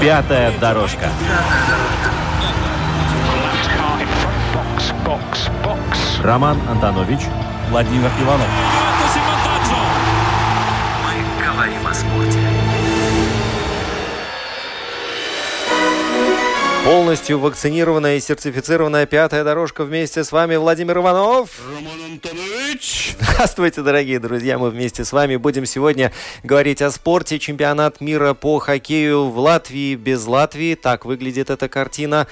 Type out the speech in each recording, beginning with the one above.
Пятая дорожка. Роман Антонович, Владимир Иванов. Мы говорим о спорте. Полностью вакцинированная и сертифицированная пятая дорожка вместе с вами Владимир Иванов. Роман Антонович. Здравствуйте, дорогие друзья. Мы вместе с вами будем сегодня говорить о спорте. Чемпионат мира по хоккею в Латвии без Латвии. Так выглядит эта картина.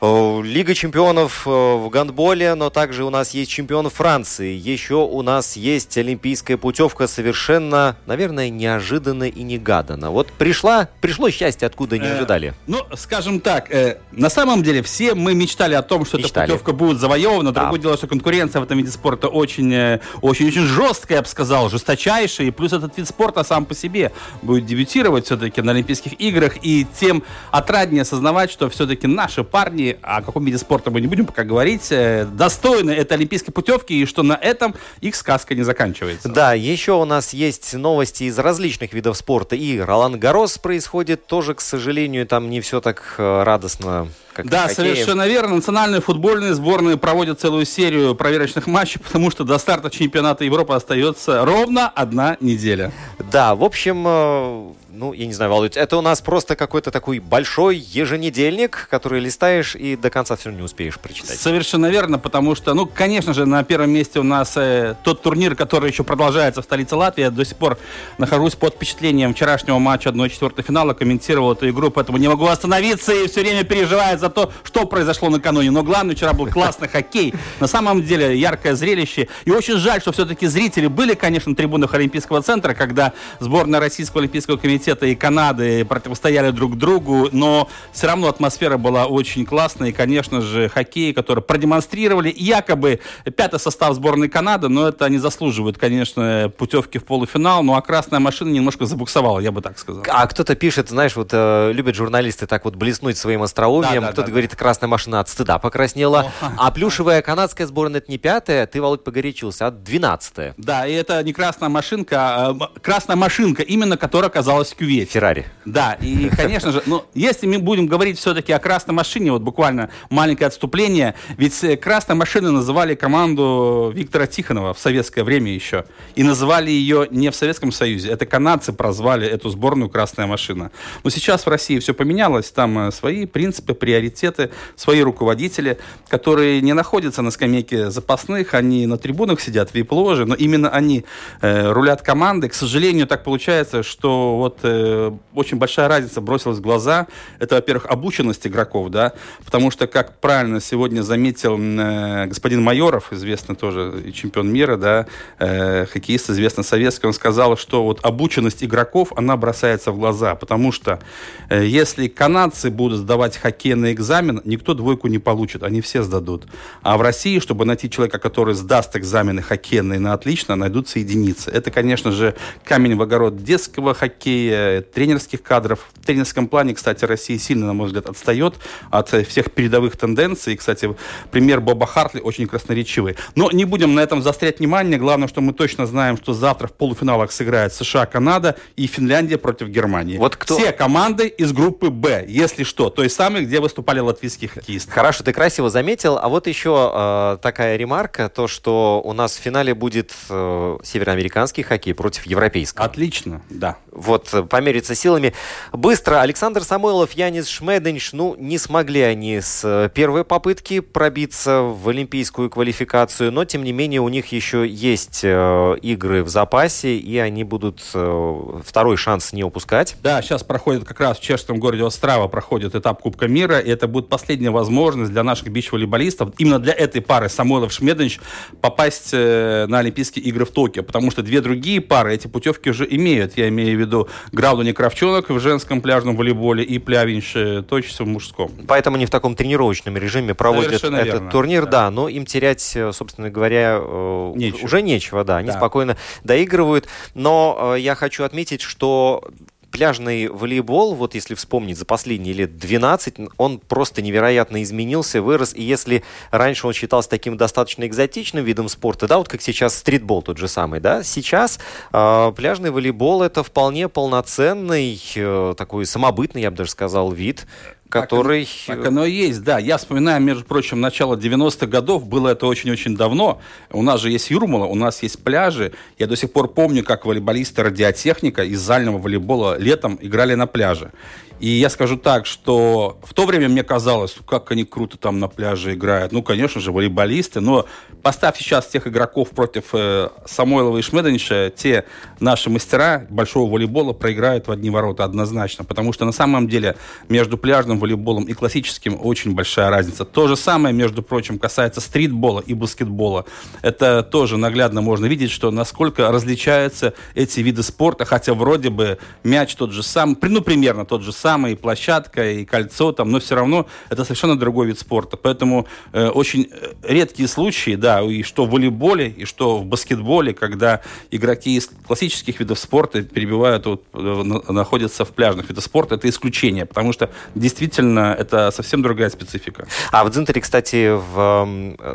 О, Лига чемпионов э, в гандболе, но также у нас есть чемпион Франции. Еще у нас есть олимпийская путевка совершенно, наверное, неожиданно и негаданно. Вот пришла, пришло счастье, откуда не Э, ожидали. Ну, скажем так, э, на самом деле все мы мечтали о том, что Мечтали. эта путевка будет завоевана. Да. Другое дело, что конкуренция в этом виде спорта очень, э, очень, очень жесткая, я бы сказал, жесточайшая. И плюс этот вид спорта сам по себе будет дебютировать все-таки на Олимпийских играх. И тем отраднее осознавать, что все-таки наши парни, о каком виде спорта мы не будем пока говорить, э, достойны этой олимпийской путевки, и что на этом их сказка не заканчивается. Да, еще у нас есть новости из различных видов спорта. И Ролан Гарос происходит тоже, к сожалению, там не все так э, радостно, как Да, в хоккее. совершенно верно. Национальные футбольные сборные проводят целую серию проверочных матчей, потому что до старта чемпионата Европы остается ровно одна неделя. Да, в общем, э, ну, я не знаю, Володь, это у нас просто какой-то такой большой еженедельник, который листаешь и до конца все не успеешь прочитать. Совершенно верно, потому что, ну, конечно же, на первом месте у нас э, тот турнир, который еще продолжается в столице Латвии. Я до сих пор нахожусь под впечатлением вчерашнего матча 1-4 финала, комментировал эту игру, поэтому не могу остановиться и все время переживаю за то, что произошло накануне. Но главное, вчера был классный хоккей. На самом деле, яркое зрелище. И очень жаль, что все-таки зрители были, конечно, на трибунах Олимпийского центра, когда сборная Российского Олимпийского комитета и Канады противостояли друг другу, но все равно атмосфера была очень классная. И, конечно же, хоккей, который продемонстрировали якобы пятый состав сборной Канады, но это не заслуживает, конечно, путевки в полуфинал. Ну а красная машина немножко забуксовала, я бы так сказал. А кто-то пишет, знаешь, вот э, любят журналисты так вот блеснуть своим остроумием. Да, да, кто-то да, говорит, красная машина от стыда покраснела. А плюшевая канадская сборная это не пятая, ты, Володь, погорячился, а двенадцатая. Да, и это не красная машинка, а красная машинка, именно которая оказалась в кювете. Феррари. Да, и, конечно же, ну, если мы будем говорить все-таки о красной машине, вот буквально маленькое отступление, ведь э, красной машиной называли команду Виктора Тихонова в советское время еще. И называли ее не в Советском Союзе, это канадцы прозвали эту сборную «Красная машина». Но сейчас в России все поменялось, там э, свои принципы, приоритеты, свои руководители, которые не находятся на скамейке запасных, они на трибунах сидят в вип-ложе, но именно они э, рулят команды. К сожалению, так получается, что вот э, очень большая разница бросилась в глаза. Это, во-первых, обученность игроков, да, потому что, как правильно сегодня заметил э, господин Майоров, известный тоже чемпион мира, да, э, хоккеист, известный советский, он сказал, что вот обученность игроков, она бросается в глаза, потому что э, если канадцы будут сдавать хоккейный экзамен, никто двойку не получит, они все сдадут. А в России, чтобы найти человека, который сдаст экзамены хоккейные на отлично, найдутся единицы. Это, конечно же, камень в огород детского хоккея, тренерских кадров. В тренерском плане, кстати, Россия сильно, на мой взгляд, отстает от всех передовых тенденций. И, кстати, пример Боба Хартли очень красноречивый. Но не будем на этом заострять внимание. Главное, что мы точно знаем, что завтра в полуфиналах сыграют США, Канада и Финляндия против Германии. Вот кто- Все команды из группы Б, если что. Той самой, где выступали латвийские хоккеисты. Хорошо, ты красиво заметил. А вот еще э, такая ремарка, то, что у нас в финале будет э, североамериканский хоккей против европейского. Отлично, да. Вот, помериться силами. Быстро. Александр Самойлов, Янис Шмеденш, ну, не смогли они с э, первой попытки пробиться в олимпийскую квалификацию, но, тем не менее, у них еще есть э, игры в запасе, и они будут э, второй шанс не упускать. Да, сейчас проходит как раз в чешском городе Острава проходит этап Кубка мира, и это будет последняя возможность для наших бич-волейболистов, именно для этой пары Самойлов Шмедович попасть на Олимпийские игры в Токио, потому что две другие пары эти путевки уже имеют. Я имею в виду Грауду Кравчонок в женском пляжном волейболе и Плявинш Точится в мужском. Поэтому они в таком тренировочном режиме проводят Совершенно этот верно, турнир, да. да. но им терять, э, собственно говоря, э, Нечего. уже нечего, да, они Да. спокойно доигрывают. Но э, я хочу отметить, что пляжный волейбол, вот если вспомнить за последние лет 12, он просто невероятно изменился, вырос. И если раньше он считался таким достаточно экзотичным видом спорта, да, вот как сейчас стритбол тот же самый, да, сейчас э, пляжный волейбол это вполне полноценный, э, такой самобытный, я бы даже сказал, вид, который... Так оно и есть, да. Я вспоминаю, между прочим, начало 90-х годов, было это очень-очень давно. У нас же есть Юрмала, у нас есть пляжи. Я до сих пор помню, как волейболисты радиотехника из зального волейбола летом играли на пляже. И я скажу так, что в то время мне казалось, как они круто там на пляже играют. Ну, конечно же, волейболисты. Но поставь сейчас тех игроков против э, Самойлова и Шмеденича, те наши мастера большого волейбола проиграют в одни ворота однозначно. Потому что на самом деле между пляжным волейболом и классическим очень большая разница. То же самое, между прочим, касается стритбола и баскетбола. Это тоже наглядно можно видеть, что насколько различаются эти виды спорта, хотя вроде бы мяч тот же самый, ну, примерно тот же самый, и площадка, и кольцо там, но все равно это совершенно другой вид спорта. Поэтому э, очень э, редкие случаи, да, и что в волейболе, и что в баскетболе, когда игроки из классических видов спорта перебивают, вот, э, на- находятся в пляжных видах спорта, это исключение, потому что действительно это совсем другая специфика. А в Дзинтере, кстати, в,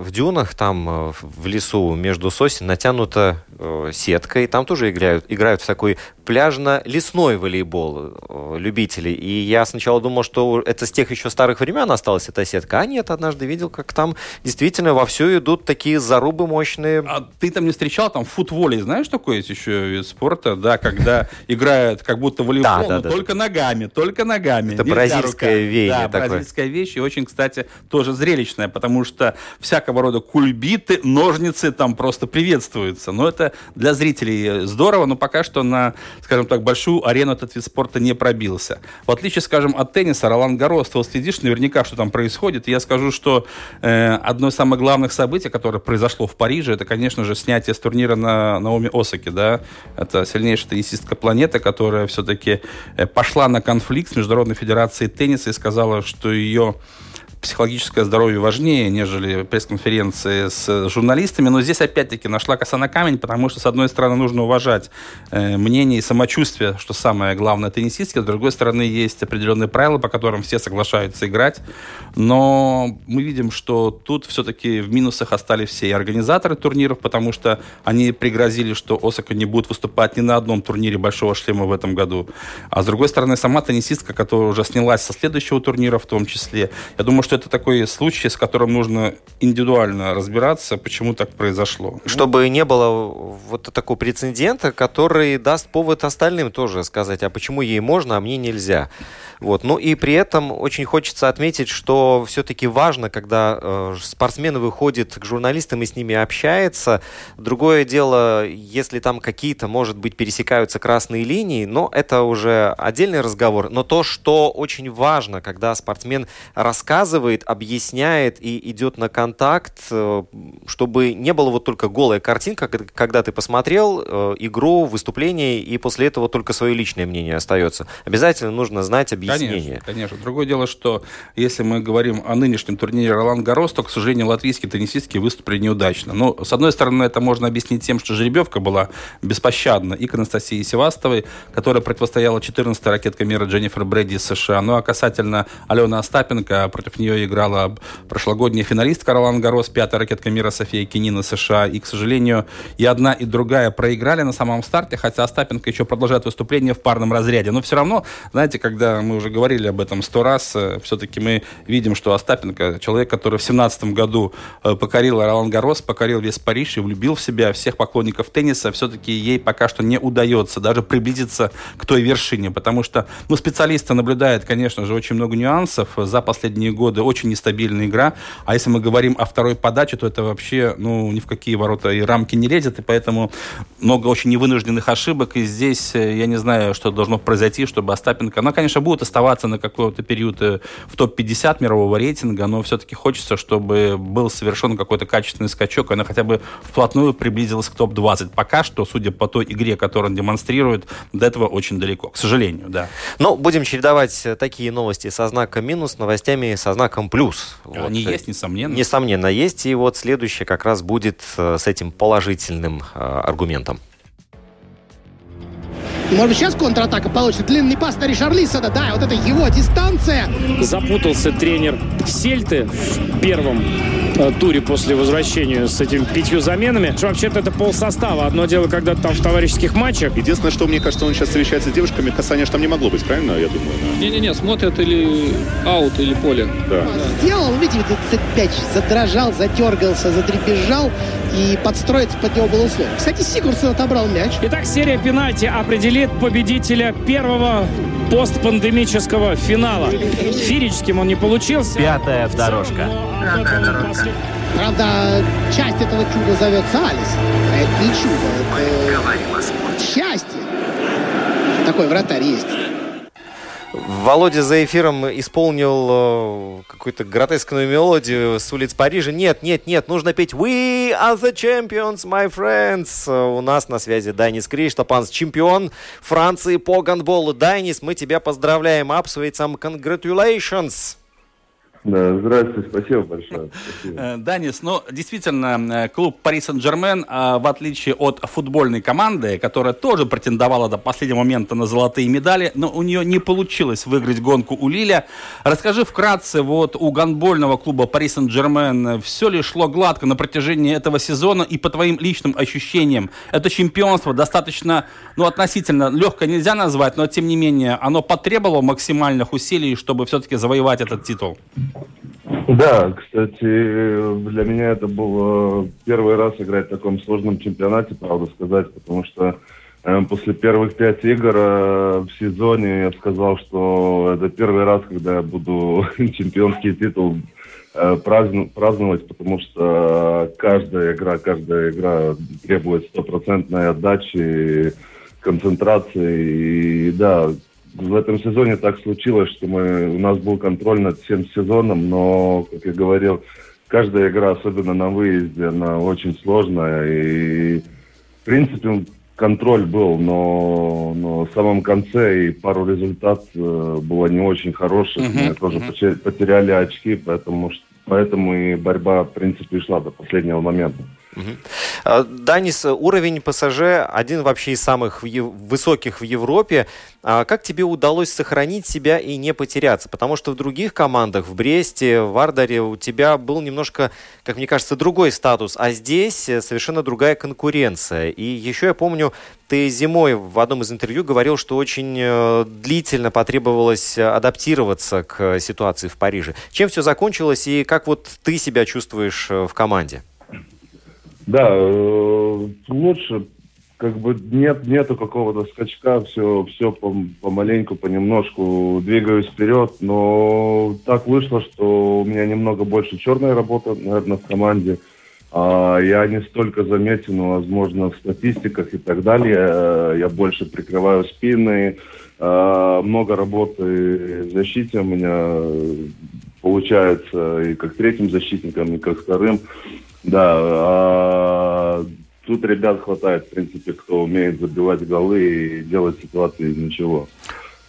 в дюнах, там э, в лесу между сосен натянута э, сетка, и там тоже играют, играют в такой пляжно-лесной волейбол э, любители. И я сначала думал, что это с тех еще старых времен осталась эта сетка. А нет, однажды видел, как там действительно вовсю идут такие зарубы мощные. А ты там не встречал, там футволей, знаешь, такой есть еще вид спорта, да, когда играют как будто волейбол, но только ногами, только ногами. Это бразильское руками. веяние Да, такое. бразильская вещь, и очень, кстати, тоже зрелищная, потому что всякого рода кульбиты, ножницы там просто приветствуются. Но это для зрителей здорово, но пока что на, скажем так, большую арену этот вид спорта не пробился. В отличие, скажем, от тенниса, Ролан Гарос, ты вот следишь наверняка, что там происходит. Я скажу, что э, одно из самых главных событий, которое произошло в Париже, это, конечно же, снятие с турнира на Наоми Осаки, да. Это сильнейшая теннисистка планеты, которая все-таки э, пошла на конфликт с Международной Федерацией тенниса и сказала, что ее психологическое здоровье важнее, нежели пресс-конференции с журналистами. Но здесь опять-таки нашла коса на камень, потому что, с одной стороны, нужно уважать э, мнение и самочувствие, что самое главное теннисистки. С другой стороны, есть определенные правила, по которым все соглашаются играть. Но мы видим, что тут все-таки в минусах остались все и организаторы турниров, потому что они пригрозили, что Осака не будет выступать ни на одном турнире Большого шлема в этом году. А с другой стороны, сама теннисистка, которая уже снялась со следующего турнира в том числе. Я думаю, что это такой случай, с которым нужно индивидуально разбираться, почему так произошло. Чтобы не было вот такого прецедента, который даст повод остальным тоже сказать, а почему ей можно, а мне нельзя. Вот. Ну и при этом очень хочется отметить, что все-таки важно, когда э, спортсмен выходит к журналистам и с ними общается. Другое дело, если там какие-то, может быть, пересекаются красные линии, но это уже отдельный разговор. Но то, что очень важно, когда спортсмен рассказывает, объясняет и идет на контакт, э, чтобы не было вот только голая картинка, когда- ты посмотрел э, игру, выступление, и после этого только свое личное мнение остается. Обязательно нужно знать объяснение. Конечно, конечно. Другое дело, что если мы говорим о нынешнем турнире Ролан Гарос, то, к сожалению, латвийские теннисистки выступили неудачно. Но, с одной стороны, это можно объяснить тем, что жеребьевка была беспощадна и к Анастасии Севастовой, которая противостояла 14-й ракетка мира Дженнифер Брэди из США. Ну а касательно Алены Остапенко, против нее играла прошлогодняя финалистка Ролан Гарос, пятая ракетка мира София Кинина США. И, к сожалению, и одна, и другая проиграли на самом старте, хотя Остапенко еще продолжает выступление в парном разряде. Но все равно, знаете, когда мы уже говорили об этом сто раз, э, все-таки мы видим, что Остапенко, человек, который в 17 году э, покорил Ролан Гарос, покорил весь Париж и влюбил в себя всех поклонников тенниса, все-таки ей пока что не удается даже приблизиться к той вершине, потому что, ну, специалисты наблюдают, конечно же, очень много нюансов. За последние годы годы очень нестабильная игра. А если мы говорим о второй подаче, то это вообще ну, ни в какие ворота и рамки не лезет. И поэтому много очень невынужденных ошибок. И здесь э, я не знаю, что должно произойти, чтобы Остапенко... Она, конечно, будет оставаться на какой-то период э, в топ-50 мирового рейтинга, но все-таки хочется, чтобы был совершен какой-то качественный скачок, и она хотя бы вплотную приблизилась к топ-20. Пока что, судя по той игре, которую он демонстрирует, до этого очень далеко, к сожалению, да. Но будем чередовать такие новости со знаком минус, новостями со знаком плюс. Они вот. есть, несомненно. Несомненно, есть. И вот следующее как раз будет э, с этим положительным э, аргументом. Может быть, сейчас контратака получится. Длинный пас на Ришарлисона. Да, вот это его дистанция. Запутался тренер Сельты в первом Э, туре после возвращения с этими пятью заменами. Вообще-то это пол состава. Одно дело, когда там в товарищеских матчах. Единственное, что мне кажется, он сейчас встречается с девушками, касания там не могло быть, правильно, я думаю? Не-не-не, смотрят или аут, или поле. Да. Сделал, видите, опять задрожал, затергался, задребезжал и подстроиться под него было условие. Кстати, Сигурсон отобрал мяч. Итак, серия пенальти определит победителя первого постпандемического финала. Фирическим он не получился. Пятая дорожка. Пятая дорожка. Правда, часть этого чуда зовется Алис. А это не чудо, это счастье. Такой вратарь есть. Володя за эфиром исполнил э, какую-то гротескную мелодию с улиц Парижа. Нет, нет, нет, нужно петь We are the champions, my friends. У нас на связи Дайнис Криштопанс, чемпион Франции по гандболу. Дайнис, мы тебя поздравляем. Апсвейцам congratulations. Да, здравствуйте, спасибо большое. Спасибо. Э, Данис, ну, действительно, э, клуб Пари Сен-Жермен, в отличие от футбольной команды, которая тоже претендовала до последнего момента на золотые медали, но у нее не получилось выиграть гонку у Лиля. Расскажи вкратце, вот у гонбольного клуба Пари Сен-Жермен все ли шло гладко на протяжении этого сезона и по твоим личным ощущениям? Это чемпионство достаточно, ну, относительно легкое нельзя назвать, но тем не менее оно потребовало максимальных усилий, чтобы все-таки завоевать этот титул. Да, кстати, для меня это было первый раз играть в таком сложном чемпионате, правда сказать, потому что э, после первых пять игр э, в сезоне я сказал, что это первый раз, когда я буду чемпионский титул э, праздновать, потому что каждая игра, каждая игра требует стопроцентной отдачи, концентрации. И да, в этом сезоне так случилось, что мы, у нас был контроль над всем сезоном, но, как я говорил, каждая игра, особенно на выезде, она очень сложная. И, в принципе, контроль был, но, но в самом конце и пару результатов э, было не очень хороших. Uh-huh, мы тоже uh-huh. потеряли очки, поэтому, поэтому и борьба, в принципе, шла до последнего момента. Угу. Данис, уровень ПСЖ один вообще из самых высоких в Европе. А как тебе удалось сохранить себя и не потеряться? Потому что в других командах, в Бресте, в Ардаре, у тебя был немножко, как мне кажется, другой статус, а здесь э, совершенно другая конкуренция. И еще я помню, ты зимой в одном из интервью говорил, что очень э, длительно потребовалось адаптироваться к ситуации в Париже. Чем все закончилось и как вот ты себя чувствуешь в команде? Да, э, лучше, как бы нет, нету какого-то скачка, все, все помаленьку, понемножку двигаюсь вперед, но так вышло, что у меня немного больше черная работа, наверное, в команде. А я не столько заметен, возможно, в статистиках и так далее. Я больше прикрываю спины, а, много работы в защите у меня получается и как третьим защитником, и как вторым. Да, а тут ребят хватает, в принципе, кто умеет забивать голы и делать ситуации из ничего.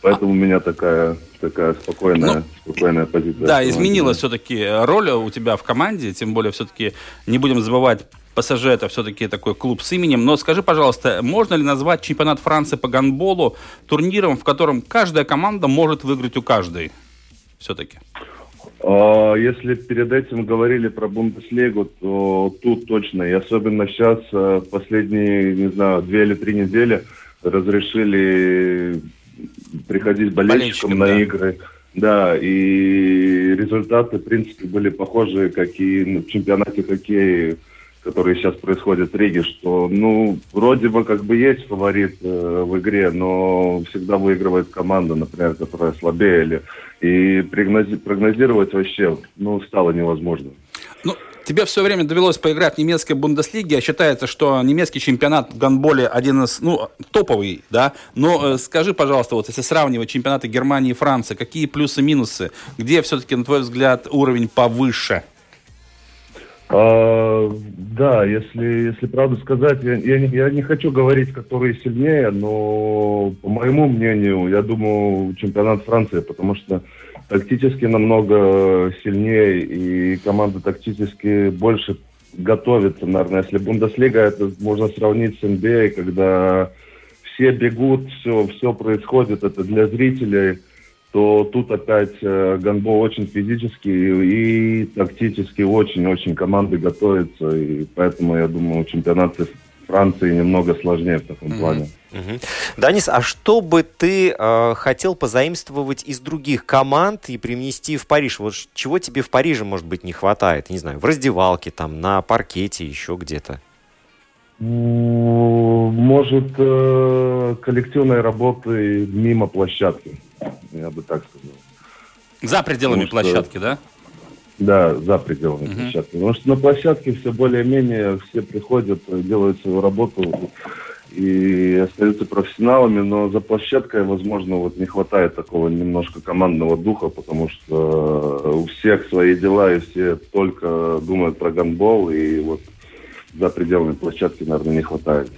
Поэтому у меня такая, такая спокойная, ну, спокойная позиция. Да, изменилась все-таки роль у тебя в команде, тем более все-таки не будем забывать, ПСЖ это все-таки такой клуб с именем. Но скажи, пожалуйста, можно ли назвать чемпионат Франции по гандболу турниром, в котором каждая команда может выиграть у каждой? Все-таки. А, если перед этим говорили про Бундеслигу, то тут точно. И особенно сейчас, э, последние, не знаю, две или три недели разрешили приходить болельщикам на да. игры. Да, и результаты, в принципе, были похожи, как и в чемпионате хоккея которые сейчас происходят в Риге, что, ну, вроде бы как бы есть фаворит э, в игре, но всегда выигрывает команда, например, которая слабее, или, и прогнози- прогнозировать вообще, ну, стало невозможно. Ну, тебе все время довелось поиграть в немецкой Бундеслиге. Считается, что немецкий чемпионат в гандболе один из, ну, топовый, да. Но э, скажи, пожалуйста, вот если сравнивать чемпионаты Германии и Франции, какие плюсы-минусы? Где все-таки, на твой взгляд, уровень повыше? А, да, если, если правду сказать, я, я, не, я не хочу говорить, которые сильнее, но по моему мнению, я думаю, чемпионат Франции, потому что тактически намного сильнее, и команда тактически больше готовится, наверное. Если Бундеслига, это можно сравнить с NBA, когда все бегут, все, все происходит, это для зрителей – то тут опять э, гандбол очень физически и, тактически очень-очень команды готовятся, и поэтому, я думаю, чемпионат Франции немного сложнее в таком mm-hmm. плане. Данис, а что бы ты э, хотел позаимствовать из других команд и принести в Париж? Вот чего тебе в Париже, может быть, не хватает? Не знаю, в раздевалке, там, на паркете, еще где-то? Может, э, коллективной работы мимо площадки я бы так сказал. За пределами Потому площадки, что... да? Да, за пределами uh-huh. площадки. Потому что на площадке все более-менее, все приходят, делают свою работу и остаются профессионалами, но за площадкой, возможно, вот не хватает такого немножко командного духа, потому что у всех свои дела, и все только думают про гандбол, и вот за пределами площадки, наверное, не хватает.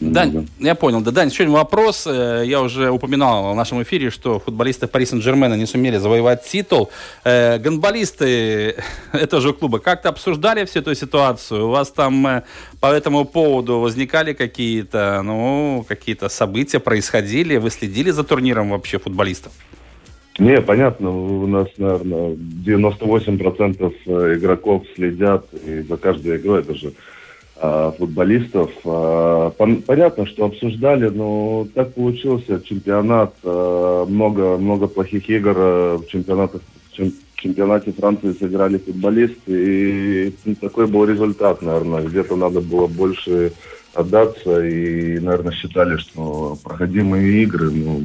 Дань, я понял. Да, Дань, еще один вопрос. Э, я уже упоминал в нашем эфире, что футболисты Пари Сен-Жермена не сумели завоевать титул. Э, гонболисты этого же клуба как-то обсуждали всю эту ситуацию? У вас там э, по этому поводу возникали какие-то, ну, какие-то события, происходили? Вы следили за турниром вообще футболистов? Не, понятно, у нас, наверное, 98% э, игроков следят и за каждой игрой даже Э, футболистов. Э, понятно, что обсуждали, но так получился чемпионат. Э, много, много плохих игр в чемпионатах в чемпионате Франции сыграли футболисты, и такой был результат, наверное. Где-то надо было больше отдаться, и, наверное, считали, что проходимые игры, ну,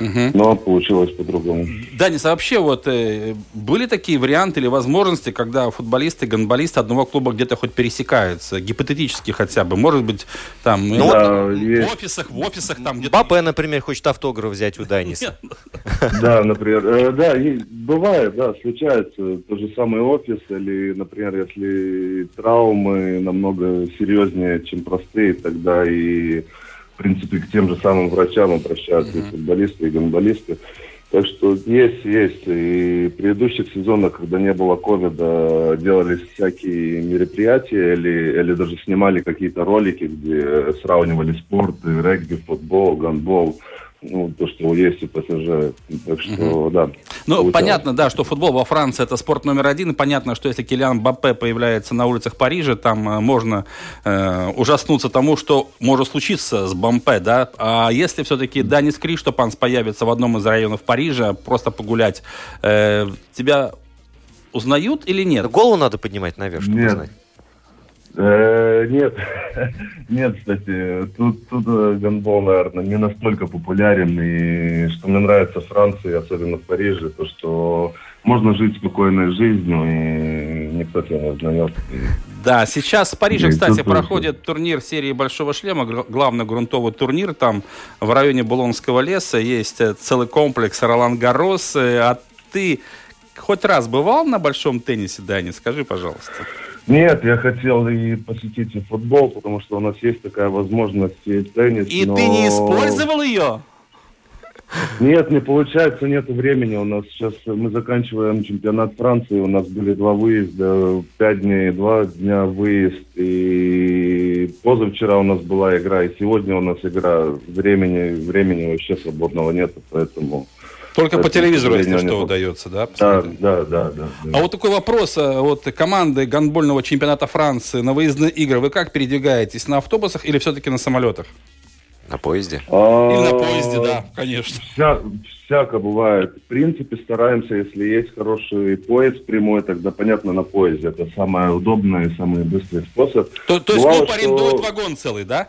Угу. Но получилось по-другому. Данис, а вообще вот э, были такие варианты или возможности, когда футболисты и гонболисты одного клуба где-то хоть пересекаются, гипотетически хотя бы, может быть, там ну, да, вот, в офисах, в офисах там где-то... Папа, например, хочет автограф взять у Даниса. Да, например, э, да, бывает, да, случается. Тот же самый офис или, например, если травмы намного серьезнее, чем простые, тогда и в принципе, к тем же самым врачам обращаются mm-hmm. и футболисты, и гонболисты. Так что есть, есть. И в предыдущих сезонах, когда не было ковида, делались всякие мероприятия или, или даже снимали какие-то ролики, где сравнивали спорт, регби, футбол, гандбол ну, то, что есть у ПСЖ. Так что, угу. да. Ну, получалось. понятно, да, что футбол во Франции это спорт номер один. И понятно, что если Килиан Баппе появляется на улицах Парижа, там э, можно э, ужаснуться тому, что может случиться с Бампе, да. А если все-таки Данис Криштопанс появится в одном из районов Парижа, просто погулять, э, тебя узнают или нет? Голову надо поднимать наверх, чтобы нет. узнать. Э, нет, нет, кстати, тут, тут э, гандбол, наверное, не настолько популярен, и что мне нравится в Франции, особенно в Париже, то, что можно жить спокойной жизнью, и никто тебя не узнает. Да, сейчас в Париже, кстати, проходит турнир серии Большого Шлема, главный грунтовый турнир, там в районе Булонского леса есть э, целый комплекс Ролан Гарос, а ты хоть раз бывал на большом теннисе, Дани, скажи, пожалуйста. Нет, я хотел и посетить и футбол, потому что у нас есть такая возможность и теннис. И но... ты не использовал ее? Нет, не получается, нет времени. У нас сейчас мы заканчиваем чемпионат Франции. У нас были два выезда, пять дней, два дня выезд. И позавчера у нас была игра, и сегодня у нас игра. Времени, времени вообще свободного нет, поэтому только по телевизору, если что, удается, да? Да, да, да, да. А вот такой вопрос. Э, вот команды гандбольного чемпионата Франции на выездные игры, вы как передвигаетесь? На автобусах или все-таки на самолетах? На поезде? А, Или на поезде, да, конечно. Вся, всяко бывает. В принципе, стараемся, если есть хороший поезд прямой, тогда, понятно, на поезде. Это самый удобный и самый быстрый способ. То, то есть Бывало, клуб что- арендует вагон целый, да?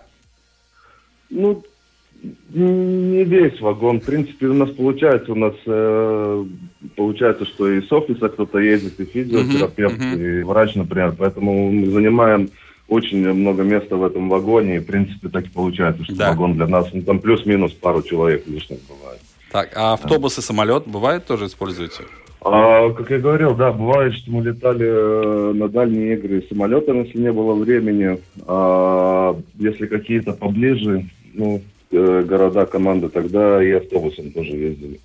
Ну, не весь вагон. В принципе, у нас получается, у нас э, получается, что и с офиса кто-то ездит, и физиотерапевт, Мгм, мгм. и врач, например. Поэтому мы занимаем очень много места в этом вагоне, и, в принципе, так и получается, что Да. вагон для нас, ну, там плюс-минус пару человек лишних бывает. Так, а автобус и самолет бывает тоже используете? А, как я говорил, да, бывает, что мы летали э, на дальние игры самолетом, если не было времени. А, если какие-то поближе, ну, города, команды, тогда и автобусом тоже ездили.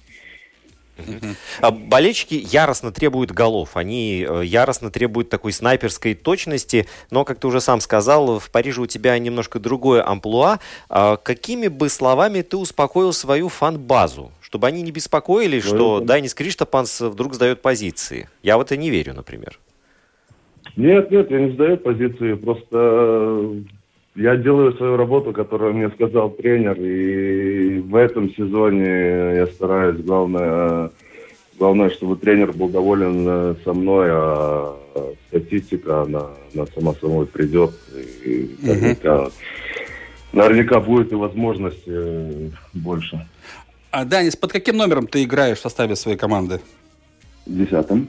А Болельщики яростно требуют голов, они э, яростно требуют такой снайперской точности, но, как ты уже сам сказал, в Париже у тебя немножко другое амплуа. А Какими бы словами ты успокоил свою фан-базу, чтобы они не беспокоились, Ну, что это- Дайнис Криштопанс вдруг сдает позиции? Я в это не верю, например. Нет, нет, я не сдаю позиции, просто э, я делаю свою работу, которую мне сказал тренер, и в этом сезоне я стараюсь, главное, главное, чтобы тренер был доволен э, со мной, а статистика, она, она сама собой придет, и наверняка, наверняка будет и возможность э, больше. А, Данис, под каким номером ты играешь в составе своей команды? Десятым.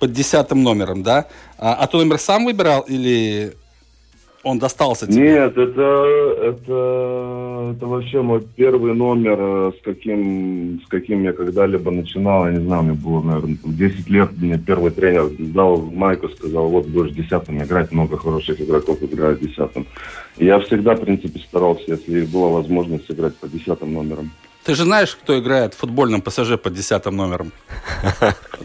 Под десятым номером, да? А, а ты номер сам выбирал или он достался тебе? Нет, это, это, это вообще мой первый номер, э, с каким, с каким я когда-либо начинал. Я не знаю, мне было, наверное, там 10 лет. Мне первый тренер дал майку, сказал, вот будешь десятым играть, много хороших игроков играют десятым. И я всегда, в принципе, старался, если была возможность играть по десятым номерам. Ты же знаешь, кто играет в футбольном ПСЖ под десятым номером?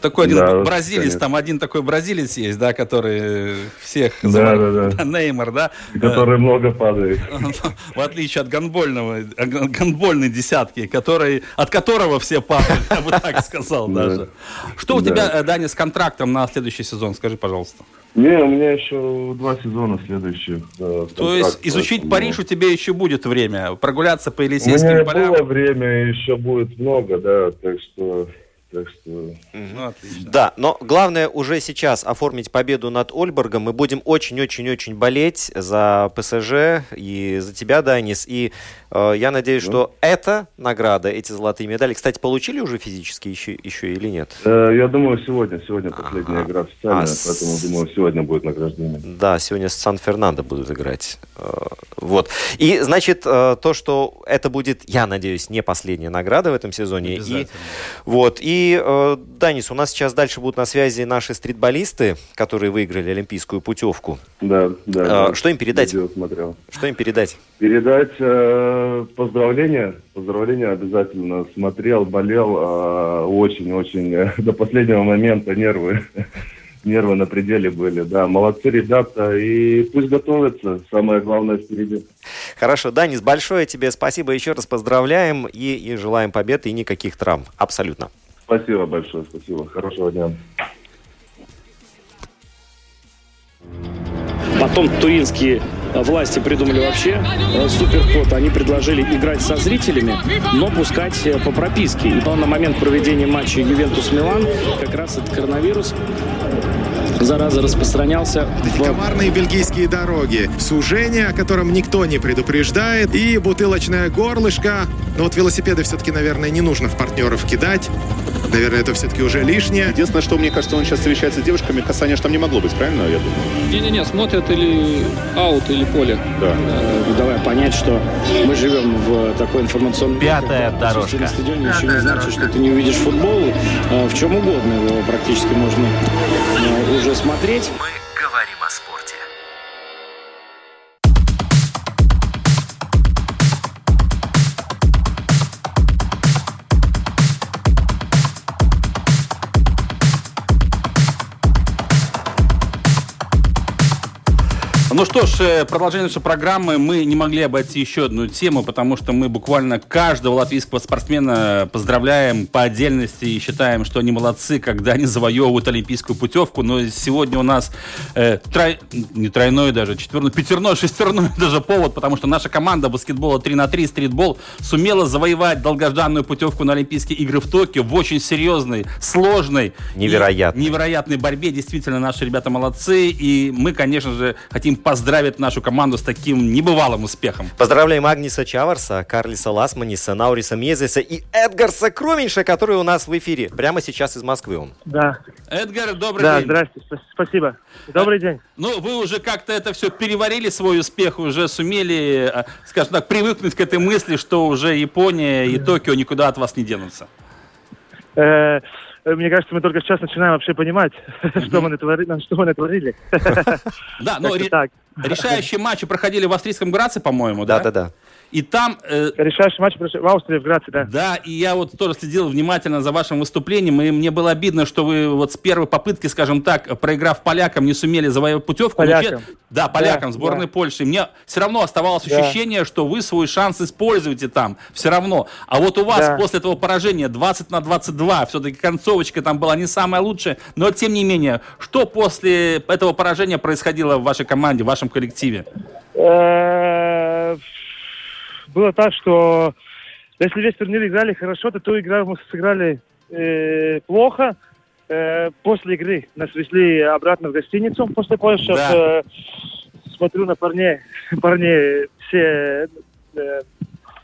Такой один Да, бразилец, там один такой бразилец есть, да, который всех Да, да, да. Неймар, да? Который много падает. В отличие от гандбольного, ган- гандбольной десятки, который, от которого все падают, я бы так сказал Да. даже. Что у Да. тебя, э, Даня, с контрактом на следующий сезон? Скажи, пожалуйста. Не, у меня еще два сезона следующих. э, То есть изучить Париж у тебя еще будет время, прогуляться по У меня Елисейским полям. было время, еще будет много, да, так что, так что Ну, отлично. Да, но главное уже сейчас оформить победу над Ольборгом. Мы будем очень-очень-очень болеть за ПСЖ и за тебя, Данис. И я надеюсь, что эта награда, эти золотые медали, кстати, получили уже физически еще, еще или нет? Э, Я думаю, сегодня, сегодня последняя Ага. игра официальная, А с- поэтому думаю, сегодня будет награждение. Да, сегодня с Сан-Фернандо будут играть. Э, Вот. И, значит, э, то, что это будет, я надеюсь, не последняя награда в этом сезоне. И, вот. И, э, Данис, у нас сейчас дальше будут на связи наши стритболисты, которые выиграли олимпийскую путевку. Да, да. А, да. что им передать? Видео смотрел. Что им передать? Передать э, поздравления, поздравления обязательно. Смотрел, болел, э, очень-очень э, до последнего момента нервы. Нервы на пределе были, да. Молодцы ребята, и пусть готовятся. Самое главное впереди. Хорошо, Данис, большое тебе спасибо. Еще раз поздравляем и, и желаем победы и никаких травм. Абсолютно. Спасибо большое, спасибо. Хорошего дня. Потом туринские э, власти придумали вообще э, суперход. Они предложили играть со зрителями, но пускать э, по прописке. И на момент проведения матча Ювентус-Милан как раз этот коронавирус зараза распространялся в Коварные бельгийские дороги, сужение, о котором никто не предупреждает, и бутылочное горлышко. Но вот велосипеды все-таки, наверное, не нужно в партнеров кидать. Наверное, это все-таки уже лишнее. Единственное, что мне кажется, он сейчас встречается с девушками, касания же там не могло быть, правильно, я думаю? Не-не-не, смотрят или аут, или поле. Да. Э, давая понять, что мы живем в такой информационной... Пятая когда дорожка. на стадионе еще не значит, что ты не увидишь футбол. Э, В чем угодно его практически можно э, уже смотреть. Мы говорим о спорте. Ну что ж, э, продолжение нашей программы. Мы не могли обойти еще одну тему, потому что мы буквально каждого латвийского спортсмена поздравляем по отдельности и считаем, что они молодцы, когда они завоевывают олимпийскую путевку. Но сегодня у нас э, трой... не тройной даже, четверной, пятерной, шестерной даже повод, потому что наша команда баскетбола 3 на 3 стритбол сумела завоевать долгожданную путевку на Олимпийские игры в Токио в очень серьезной, сложной, Невероятной. невероятной борьбе. Действительно, наши ребята молодцы. И мы, конечно же, хотим поздравить нашу команду с таким небывалым успехом. Поздравляем Агниса Чаварса, Карлиса Ласманиса, Науриса Мезеса и Эдгарса Круминша, который у нас в эфире. Прямо сейчас из Москвы он. Да, Эдгар, добрый да, день. здрасте, спа- спасибо. Добрый день. Ну, вы уже как-то это все переварили, свой успех, уже сумели, э, скажем так, привыкнуть к этой мысли, что уже Япония и Токио никуда от вас не денутся. Э, мне кажется, мы только сейчас начинаем вообще понимать, что мы натворили. Что мы натворили. Да, но так. решающие матчи проходили в австрийском Граце, по-моему, да? Да-да-да. И там э, Решающий матч в Австрии, в Граце, да. Да, и я вот тоже следил внимательно за вашим выступлением, и мне было обидно, что вы вот с первой попытки, скажем так, проиграв полякам, не сумели завоевать путевку. Полякам. че- Да, полякам, Да, сборной да. Польши. Мне все равно оставалось Да. ощущение, что вы свой шанс используете там, все равно. А вот у вас Да. после этого поражения 20 на 22, все-таки концовочка там была не самая лучшая, но тем не менее, что после этого поражения происходило в вашей команде, в вашем коллективе? Э, Было так, что если весь турнир играли хорошо, то ту игру мы сыграли э, плохо. Э, После игры нас везли обратно в гостиницу после Польши. Да. Э, Смотрю на парней, парней все, э,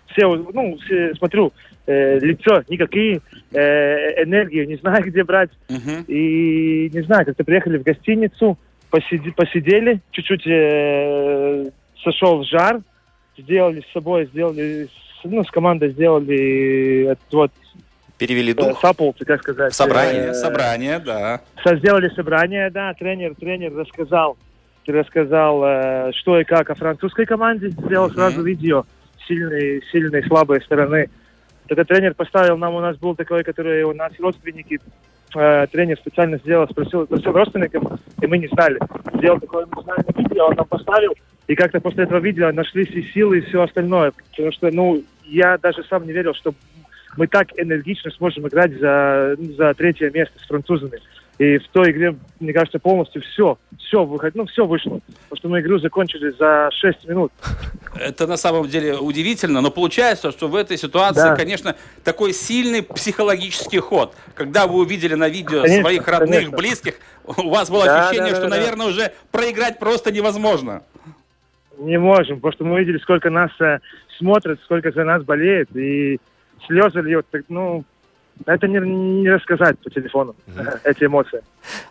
все, ну, все, смотрю, э, лицо никакие, э, энергию не знаю, где брать. Мгм. И не знаю, как-то приехали в гостиницу, посиди- посидели, чуть-чуть э, сошел в жар, сделали с собой, сделали, ну, с командой сделали этот вот Перевели э, дух. сапполцы, как сказать. Собрание, э, Собрание, да. Сделали собрание, да, тренер, тренер рассказал, рассказал, э, что и как о французской команде, сделал сразу видео, сильные, сильные, слабые стороны. Этот тренер поставил нам, у нас был такой, который у нас родственники, э, тренер специально сделал, спросил, спросил родственников, и мы не знали. Сделал такое эмоциональное видео, он нам поставил, и как-то после этого видео нашлись и силы, и все остальное. Потому что, ну, я даже сам не верил, что мы так энергично сможем играть за, за третье место с французами. И в той игре, мне кажется, полностью все, все, выход, ну, все вышло. Потому что мы игру закончили за 6 минут. Это на самом деле удивительно, но получается, что в этой ситуации, Да. конечно, такой сильный психологический ход. Когда вы увидели на видео Конечно, своих родных, конечно. близких, у вас было Да, ощущение, да, что, да, да. наверное, уже проиграть просто невозможно. Не можем, потому что мы видели, сколько нас э, смотрят, сколько за нас болеет, и слезы льют. Так, ну, это не, не рассказать по телефону, эти эмоции.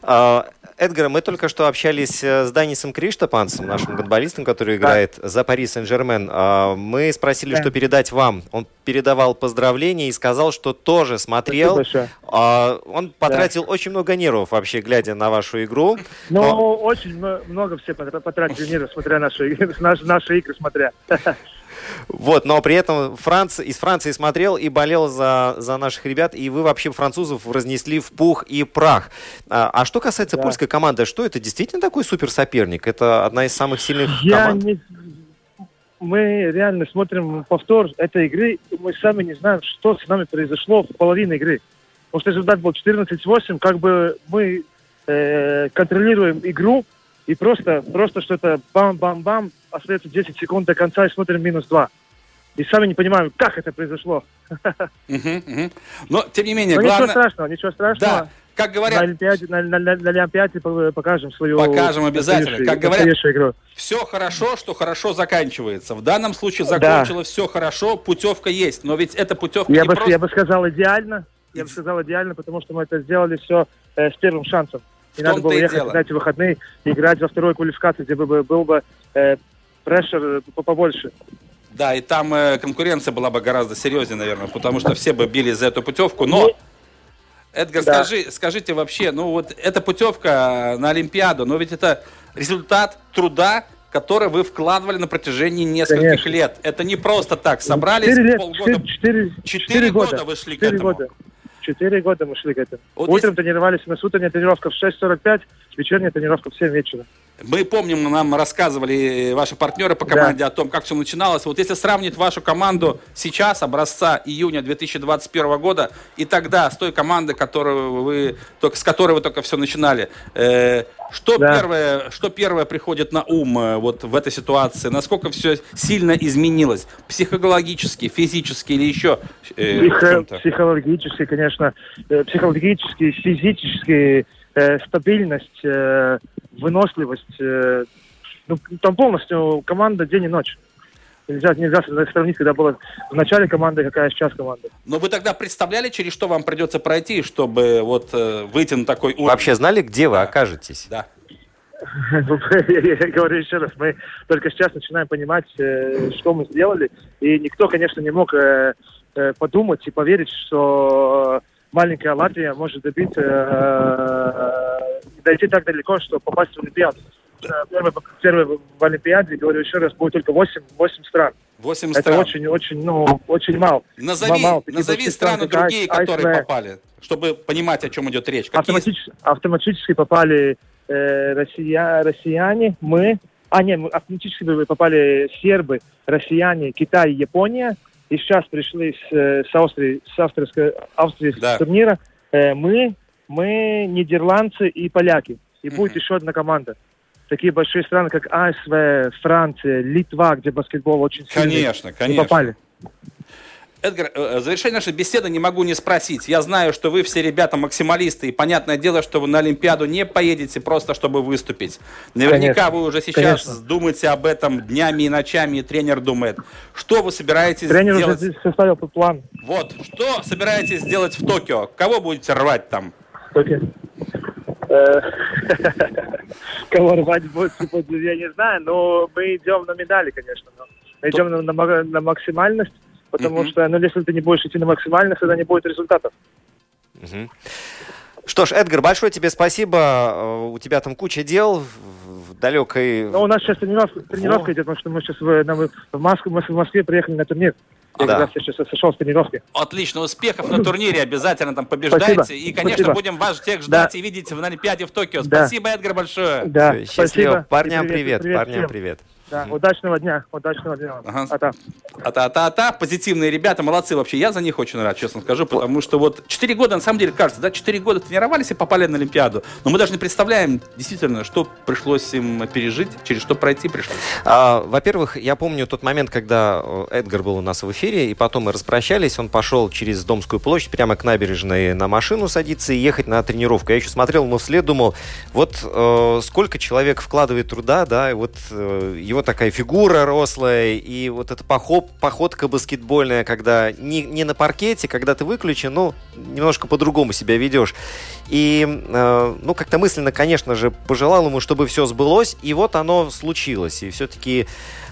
А, Эдгар, мы только что общались э, с Данисом Криштопанцем, нашим гонболистом, который играет за Пари Сен-Жермен. А, Мы спросили, Да. что передать вам. Он передавал поздравления и сказал, что тоже смотрел. А, Он потратил очень много нервов, вообще, глядя на вашу игру. Ну, Но- очень много все потра- потратили мира, смотря наши, игры- наши, наши игры, смотря. Вот, но при этом Франц... из Франции смотрел и болел за, за наших ребят, и вы вообще французов разнесли в пух и прах. А, а что касается Да. польской команды, что это действительно такой суперсоперник? Это одна из самых сильных Я команд? не... Мы реально смотрим повтор этой игры, и мы сами не знаем, что с нами произошло в половине игры. Потому что результат был 14-8, как бы мы э, контролируем игру, и просто, просто что-то бам-бам-бам, остается 10 секунд до конца, и смотрим минус 2. И сами не понимаем, как это произошло. Но, тем не менее, Но ничего главное... страшного, ничего страшного. Да, как На говорят, Олимпиаде, на, на- на- на Олимпиаде по- покажем свою... Покажем обязательно. Как говорят, игру. все хорошо, что хорошо заканчивается. В данном случае Да. закончилось все хорошо, путевка есть. Но ведь эта путевка Я не бы, просто... я бы сказал идеально. Я бы сказал идеально, потому что мы это сделали все э, с первым шансом. Не надо было ехать дело. на эти выходные играть во второй квалификации, где бы- был бы э, прессер э, побольше. Да, и там э, конкуренция была бы гораздо серьезнее, наверное, потому что все бы бились за эту путевку. Но, Эдгар, Да. скажи, скажите вообще, ну вот эта путевка на Олимпиаду, но ведь это результат труда, который вы вкладывали на протяжении нескольких Конечно. лет. Это не просто так. Собрались Четыре лет, полгода. четыре- четыре- Четыре четыре года вы шли к Четыре этому. года. Четыре года мы шли к этому. Вот Утром тренировались, у нас утренняя тренировка в 6.45, вечерняя тренировка в 7 вечера. Мы помним, нам рассказывали ваши партнеры по команде да. о том, как все начиналось. Вот если сравнить вашу команду сейчас, образца июня 2021 года, и тогда с той командой, которую вы, только, с которой вы только все начинали, э, что, да. первое, что первое приходит на ум э, вот в этой ситуации? Насколько все сильно изменилось? Психологически, физически или еще э, Психо- Психологически, конечно. Э, психологически, физически э, стабильность, э, выносливость. Э, ну, там полностью команда день и ночь. Нельзя, нельзя сравнить, когда была в начале команды, какая сейчас команда. Но вы тогда представляли, через что вам придется пройти, чтобы вот э, выйти на такой уровень? Вообще знали, где вы окажетесь? Да. Я говорю еще раз, мы только сейчас начинаем понимать, э, что мы сделали. И никто, конечно, не мог подумать и поверить, что маленькая Латвия может добиться, э, дойти так далеко, что попасть в Олимпиаду. Первый, первый в Олимпиаде, говорю еще раз, будет только 8, 8 стран. 8 Это стран. очень, очень, ну, очень мало. Назови, мало. назови страны стран, другие, Айс, которые Айс, попали, чтобы понимать, о чем идет речь. Какие... Автоматически, автоматически попали э, россия, россияне, мы, а нет, автоматически попали сербы, россияне, Китай, Япония, и сейчас пришли с, э, с Австрии, с австрийского, австрийского да. турнира, э, мы, мы нидерландцы и поляки. И mm-hmm. будет еще одна команда. Такие большие страны, как АСВ, Франция, Литва, где баскетбол очень сильный. Конечно, конечно. попали. Эдгар, э, в завершение нашей беседы не могу не спросить. Я знаю, что вы все ребята максималисты, и понятное дело, что вы на Олимпиаду не поедете просто, чтобы выступить. Наверняка Конечно. вы уже сейчас Конечно. думаете об этом днями и ночами, и тренер думает. Что вы собираетесь тренер сделать? Тренер уже составил план. Вот, что собираетесь сделать в Токио? Кого будете рвать там? Токио. Э, кого рвать будет, я не знаю, но мы идем на медали, конечно. Мы идем на максимальность потому mm-hmm. что, ну, если ты не будешь идти на максимальность, тогда не будет результатов. Mm-hmm. Что ж, Эдгар, большое тебе спасибо. Э, у тебя там куча дел в далекой... Ну, у нас сейчас тренировка, тренировка идет, потому что мы сейчас в, на, в, Москве, мы в Москве приехали на турнир. Я да. как сейчас сошел с тренировки. Отлично, успехов на турнире, обязательно там побеждайте. Спасибо. И, конечно, Спасибо. будем вас всех ждать да. и видеть в Олимпиаде в Токио. Да. Спасибо, Эдгар, большое. Да, Все, счастливо. Спасибо. Парням привет, привет, привет парням всем. привет. Да, удачного дня, удачного дня. Ага. А-та. А-та-та-та, позитивные ребята, молодцы вообще. Я за них очень рад, честно скажу, потому что вот 4 года, на самом деле, кажется, да, 4 года тренировались и попали на Олимпиаду. Но мы даже не представляем, действительно, что пришлось им пережить, через что пройти пришлось. А, во-первых, я помню тот момент, когда э, Эдгар был у нас в эфире, и потом мы распрощались, он пошел через Домскую площадь прямо к набережной на машину садиться и ехать на тренировку. Я еще смотрел ему вслед, думал, вот э, сколько человек вкладывает труда, да, и вот э, его такая фигура рослая, и вот эта поход, походка баскетбольная, когда не, не на паркете, когда ты выключен, ну, немножко по-другому себя ведешь. И, э, ну, как-то мысленно, конечно же, пожелал ему, чтобы все сбылось, и вот оно случилось. И все-таки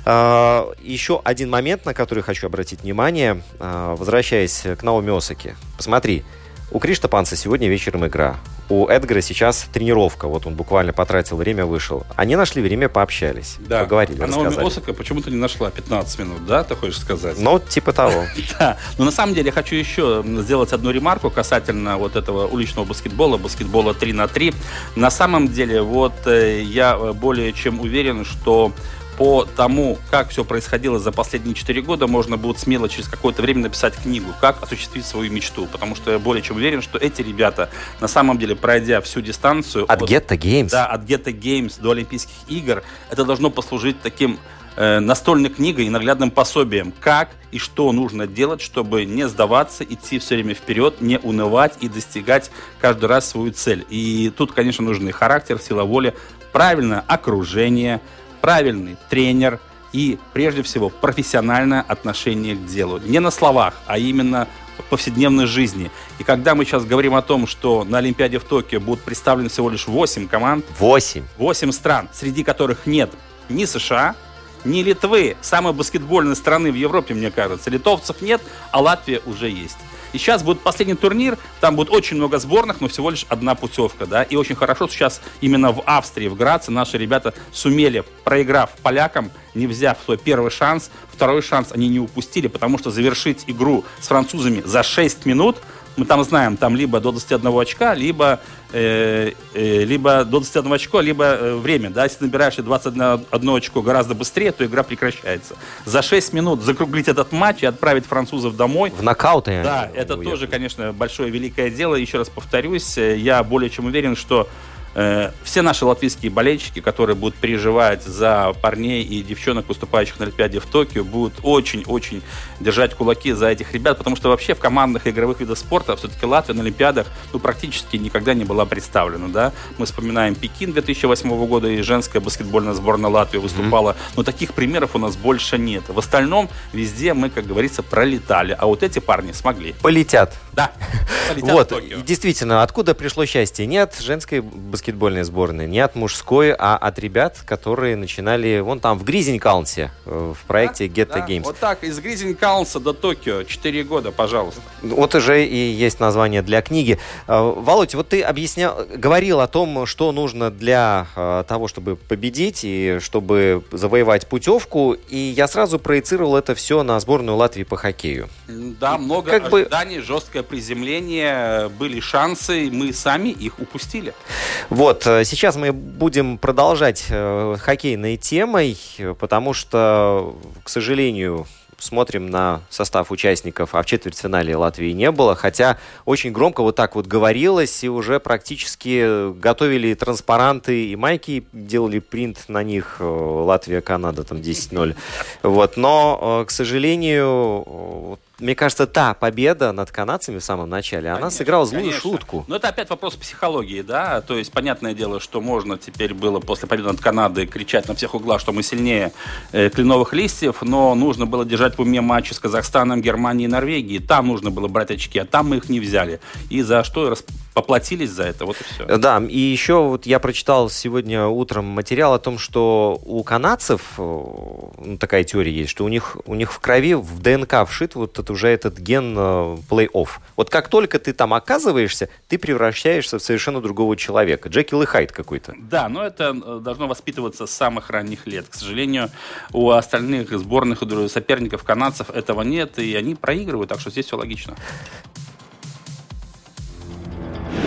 э, еще один момент, на который хочу обратить внимание, э, возвращаясь к Наоми Осаки. Посмотри, у Криштопанца сегодня вечером игра. У Эдгара сейчас тренировка. Вот он буквально потратил время, вышел. Они нашли время, пообщались. Да. Поговорили, а Наоми Осака почему-то не нашла 15 минут, да, ты хочешь сказать? Ну, типа того. Да. Но на самом деле я хочу еще сделать одну ремарку касательно вот этого уличного баскетбола, баскетбола 3 на 3. На самом деле, вот э, я более чем уверен, что по тому, как все происходило за последние 4 года, можно будет смело через какое-то время написать книгу, как осуществить свою мечту. Потому что я более чем уверен, что эти ребята, на самом деле, пройдя всю дистанцию... От, от Ghetto Games? Да, от Ghetto Games до Олимпийских игр, это должно послужить таким э, настольной книгой и наглядным пособием, как и что нужно делать, чтобы не сдаваться, идти все время вперед, не унывать и достигать каждый раз свою цель. И тут, конечно, нужны характер, сила воли, правильное окружение, правильный тренер и, прежде всего, профессиональное отношение к делу. Не на словах, а именно в повседневной жизни. И когда мы сейчас говорим о том, что на Олимпиаде в Токио будут представлены всего лишь 8 команд. 8. 8 стран, среди которых нет ни США, ни Литвы, самой баскетбольной страны в Европе, мне кажется. Литовцев нет, а Латвия уже есть. И сейчас будет последний турнир, там будет очень много сборных, но всего лишь одна путевка, да. И очень хорошо сейчас именно в Австрии, в Граце наши ребята сумели, проиграв полякам, не взяв свой первый шанс, второй шанс они не упустили, потому что завершить игру с французами за 6 минут, Мы там знаем, там либо до 21 очка, либо, э, э, либо до 21 очко, либо э, время. Да? Если набираешь 21 очко гораздо быстрее, то игра прекращается. За 6 минут закруглить этот матч и отправить французов домой. В нокауты. Да, это уехали. тоже, конечно, большое великое дело. Еще раз повторюсь, э, я более чем уверен, что все наши латвийские болельщики, которые будут переживать за парней и девчонок, выступающих на Олимпиаде в Токио, будут очень-очень держать кулаки за этих ребят, потому что вообще в командных игровых видах спорта все-таки Латвия на Олимпиадах ну, практически никогда не была представлена. Да? Мы вспоминаем Пекин 2008 года, и женская баскетбольная сборная Латвии выступала, mm-hmm. но таких примеров у нас больше нет. В остальном везде мы, как говорится, пролетали, а вот эти парни смогли. Полетят. Да, полетят Вот, действительно, откуда пришло счастье? Нет женской баскетбольной баскетбольной сборной, не от мужской, а от ребят, которые начинали вон там в Гризень-Каунсе в проекте да, Get да, Games. Вот так, из Гризень-Каунса до Токио, 4 года, пожалуйста. Вот уже и есть название для книги. А, Володь, вот ты объяснял, говорил о том, что нужно для а, того, чтобы победить и чтобы завоевать путевку, и я сразу проецировал это все на сборную Латвии по хоккею. Да, много как ожиданий, бы... жесткое приземление, были шансы, мы сами их упустили. Вот, э, сейчас мы будем продолжать э, хоккейной темой, потому что, к сожалению, смотрим на состав участников, а в четвертьфинале Латвии не было, хотя очень громко вот так вот говорилось, и уже практически готовили транспаранты и майки, делали принт на них э, Латвия-Канада, там 10-0. Вот, но, к сожалению, мне кажется, та победа над канадцами в самом начале, конечно, она сыграла злую конечно. шутку. Но это опять вопрос психологии, да, то есть понятное дело, что можно теперь было после победы над Канадой кричать на всех углах, что мы сильнее э, кленовых листьев, но нужно было держать в уме матчи с Казахстаном, Германией и Норвегией. Там нужно было брать очки, а там мы их не взяли. И за что поплатились за это, вот и все. Да, и еще вот я прочитал сегодня утром материал о том, что у канадцев, э, ну, такая теория есть, что у них, у них в крови, в ДНК вшит вот это уже этот ген э, плей-офф. Вот как только ты там оказываешься, ты превращаешься в совершенно другого человека. Джекил и Хайд какой-то. Да, но это э, должно воспитываться с самых ранних лет. К сожалению, у остальных сборных соперников канадцев этого нет, и они проигрывают, так что здесь все логично.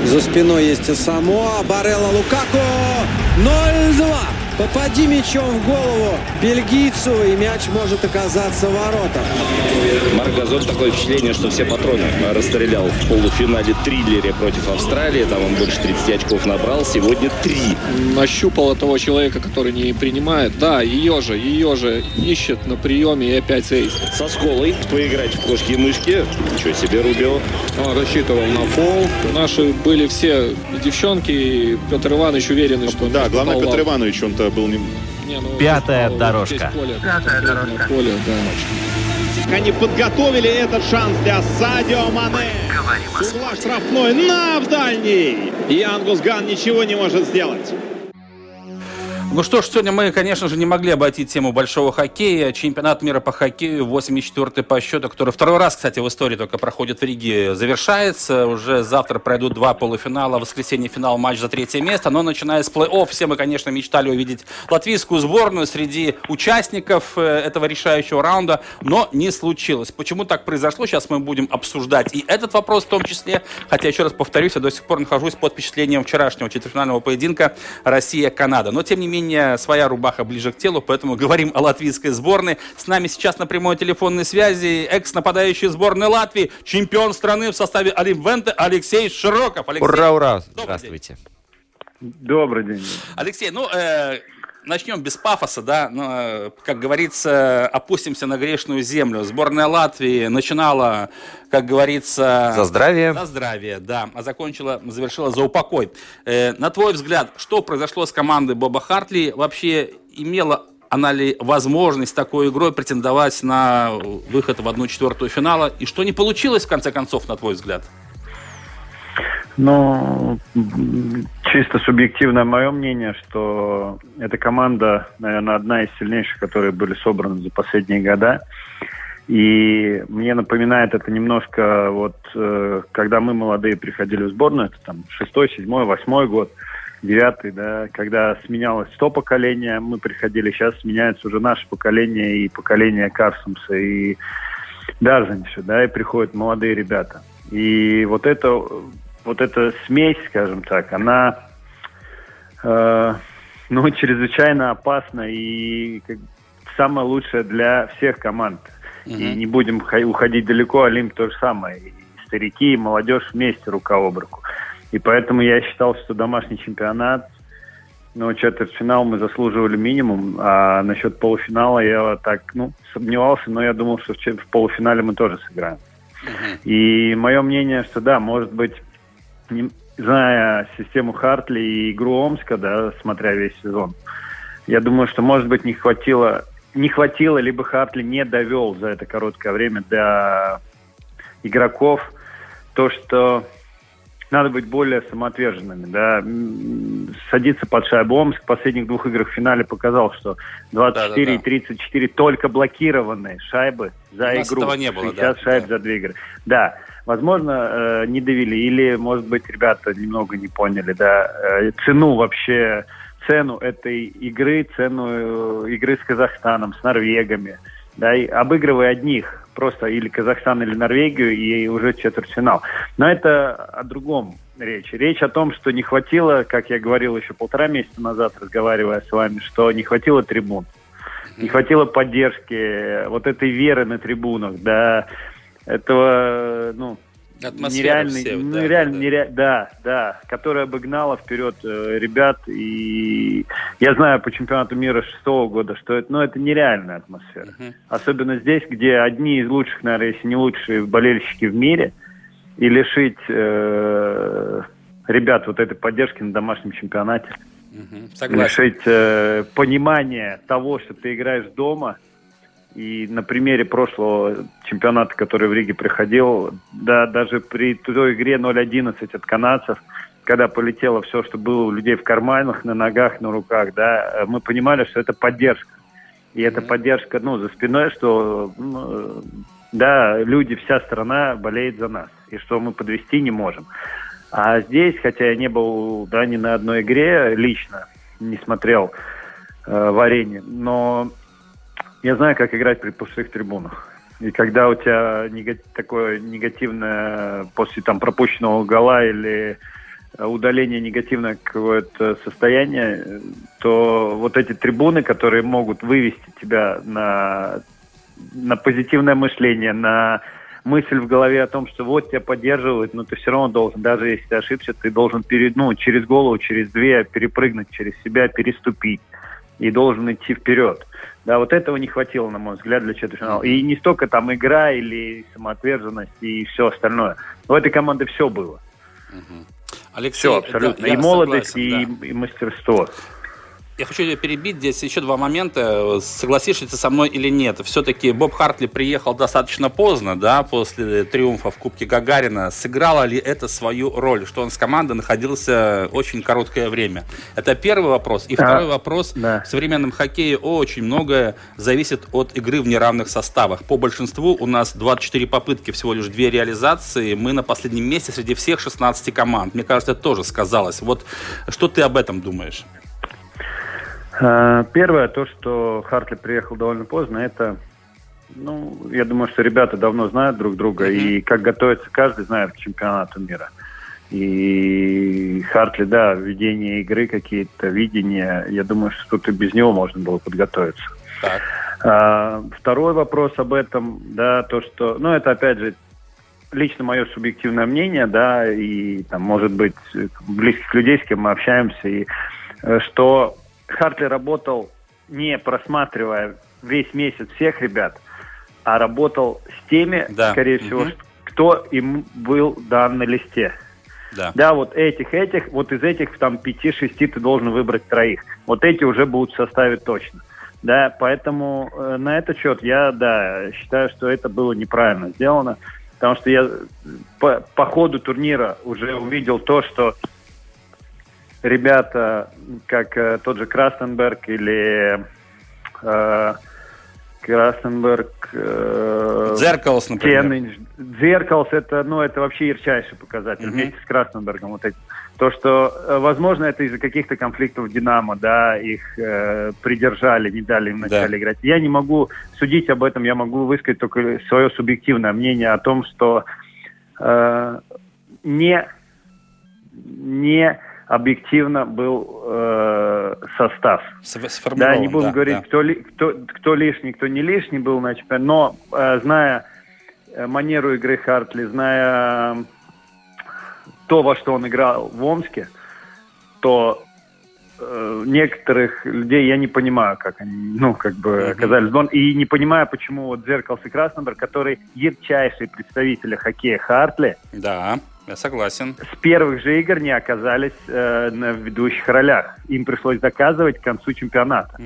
За спиной есть и Самоа. Барелла Лукако. 0-2. Попади мячом в голову бельгийцу, и мяч может оказаться в воротах. Марк Газон такое впечатление, что все патроны расстрелял в полуфинале триллере против Австралии. Там он больше 30 очков набрал. Сегодня три. Нащупал того человека, который не принимает. Да, ее же, ее же ищет на приеме и опять сейс. Со сколой поиграть в кошки и мышки. Ничего себе, Рубио. Он рассчитывал на фол. Наши были все девчонки, и Петр Иванович уверен, что... Да, главное, Петр Иванович, он-то был не... не ну, Пятая дорожка. Поле, Пятая дорожка. Поле, да. Они подготовили этот шанс для Садио Мане. С угла штрафной на в дальний. И Ангус Ган ничего не может сделать. Ну что ж, сегодня мы, конечно же, не могли обойти тему большого хоккея. Чемпионат мира по хоккею, 84-й по счету, который второй раз, кстати, в истории только проходит в Риге, завершается. Уже завтра пройдут два полуфинала, в воскресенье финал, матч за третье место. Но начиная с плей-офф, все мы, конечно, мечтали увидеть латвийскую сборную среди участников э, этого решающего раунда, но не случилось. Почему так произошло, сейчас мы будем обсуждать и этот вопрос в том числе. Хотя, еще раз повторюсь, я до сих пор нахожусь под впечатлением вчерашнего четвертьфинального поединка Россия-Канада. Но, тем не менее, менее, своя рубаха ближе к телу, поэтому говорим о латвийской сборной. С нами сейчас на прямой телефонной связи экс-нападающий сборной Латвии, чемпион страны в составе Олимвенте Алексей Широков. Алексей, ура, ура! Здравствуйте. Добрый день. Алексей, ну, э, начнем без пафоса, да, но, э, как говорится, опустимся на грешную землю. Сборная Латвии начинала, как говорится... За здравие. За здравие, да, а закончила, завершила за упокой. Э, на твой взгляд, что произошло с командой Боба Хартли? Вообще имела она ли возможность такой игрой претендовать на выход в одну четвертую финала? И что не получилось, в конце концов, на твой взгляд? Ну, чисто субъективное мое мнение, что эта команда, наверное, одна из сильнейших, которые были собраны за последние года. И мне напоминает это немножко, вот, э, когда мы молодые приходили в сборную, это там шестой, седьмой, восьмой год, девятый, да, когда сменялось сто поколения, мы приходили, сейчас сменяется уже наше поколение и поколение Карсумса и Дарзенча, да, и приходят молодые ребята. И вот это, вот эта смесь, скажем так, она э, ну, чрезвычайно опасна и как, самое лучшее для всех команд. Mm-hmm. И не будем уходить далеко, Олимп то же самое. И старики, и молодежь вместе рука об руку. И поэтому я считал, что домашний чемпионат, ну, четвертьфинал мы заслуживали минимум, а насчет полуфинала я так, ну, сомневался, но я думал, что в полуфинале мы тоже сыграем. Uh-huh. И мое мнение, что да, может быть, не, зная систему Хартли и игру Омска, да, смотря весь сезон, я думаю, что, может быть, не хватило, не хватило, либо Хартли не довел за это короткое время до игроков то, что надо быть более самоотверженными, да. Садиться под шайбу. Омск в последних двух играх в финале показал, что 24 да, да, да. и 34 только блокированные шайбы за игру. Этого не было, 60 да, шайб да. за две игры. Да, возможно, э, не довели. Или, может быть, ребята немного не поняли, да, э, цену вообще, цену этой игры, цену э, игры с Казахстаном, с Норвегами, да, и обыгрывая одних, просто или Казахстан, или Норвегию, и уже четвертьфинал. Но это о другом речь. Речь о том, что не хватило, как я говорил еще полтора месяца назад, разговаривая с вами, что не хватило трибун, не хватило поддержки, вот этой веры на трибунах, да, этого, ну, нереальный, все, ну, да, нереально, да, нере... да, да, которая обогнала вперед э, ребят. И я знаю по чемпионату мира шестого года, что это, ну, это нереальная атмосфера. Uh-huh. Особенно здесь, где одни из лучших, наверное, если не лучшие болельщики в мире, и лишить э, ребят вот этой поддержки на домашнем чемпионате. Uh-huh. Лишить э, понимания того, что ты играешь дома – и на примере прошлого чемпионата, который в Риге приходил, да, даже при той игре 0-11 от канадцев, когда полетело все, что было у людей в карманах, на ногах, на руках, да, мы понимали, что это поддержка. И эта поддержка, ну, за спиной, что, ну, да, люди, вся страна болеет за нас, и что мы подвести не можем. А здесь, хотя я не был, да, ни на одной игре лично, не смотрел э, в арене, но я знаю, как играть при пустых трибунах. И когда у тебя негатив, такое негативное после там пропущенного гола или э, удаления негативное какое-то состояние, то вот эти трибуны, которые могут вывести тебя на, на позитивное мышление, на мысль в голове о том, что вот тебя поддерживают, но ты все равно должен, даже если ты ошибся, ты должен перед, ну, через голову, через две перепрыгнуть, через себя переступить и должен идти вперед. Да, вот этого не хватило, на мой взгляд, для четвертьфинала. И не столько там игра или самоотверженность и все остальное. У этой команды все было. Алексей, все абсолютно. Да, и молодость, согласен, и, да. и мастерство. Я хочу тебя перебить. Здесь еще два момента. Согласишься ты со мной или нет? Все-таки Боб Хартли приехал достаточно поздно, да, после триумфа в Кубке Гагарина. Сыграло ли это свою роль, что он с командой находился очень короткое время? Это первый вопрос. И а, второй вопрос. Да. В современном хоккее очень многое зависит от игры в неравных составах. По большинству у нас 24 попытки, всего лишь две реализации. Мы на последнем месте среди всех 16 команд. Мне кажется, это тоже сказалось. Вот что ты об этом думаешь? Э, первое, то, что Хартли приехал довольно поздно, это, ну, я думаю, что ребята давно знают друг друга, mm-hmm. и как готовится каждый знает к чемпионату мира. И Хартли, да, ведение игры, какие-то видения, я думаю, что тут и без него можно было подготовиться. Так. А, второй вопрос об этом, да, то, что, ну, это опять же лично мое субъективное мнение, да, и там, может быть, близких людей, с кем мы общаемся, и э, что Хартли работал не просматривая весь месяц всех ребят, а работал с теми, да. скорее всего, угу. кто им был дан на листе. Да. да, вот этих, этих, вот из этих там пяти-шести ты должен выбрать троих. Вот эти уже будут в составе точно. Да, поэтому э, на этот счет я, да, считаю, что это было неправильно сделано, потому что я по, по ходу турнира уже увидел то, что ребята, как э, тот же Крастенберг или э, Красенберг, э, Зеркалс, например. Теннинж. Зеркалс это, ну, это вообще ярчайший показатель mm-hmm. вместе с Красенбергом. Вот эти. То, что, э, возможно, это из-за каких-то конфликтов Динамо, да, их э, придержали, не дали им вначале да. играть. Я не могу судить об этом, я могу высказать только свое субъективное мнение о том, что э, не, не объективно был э, состав. Да, не будем да, говорить, да. Кто, ли, кто, кто лишний, кто не лишний был на чемпионате, но э, зная э, манеру игры Хартли, зная э, то, во что он играл в Омске, то э, некоторых людей я не понимаю, как они, ну, как бы оказались в сборной. И не понимаю, почему вот Зеркалс и Краснодор, которые ярчайшие представители хоккея Хартли, Да, я согласен. с первых же игр не оказались э, на ведущих ролях. Им пришлось доказывать к концу чемпионата.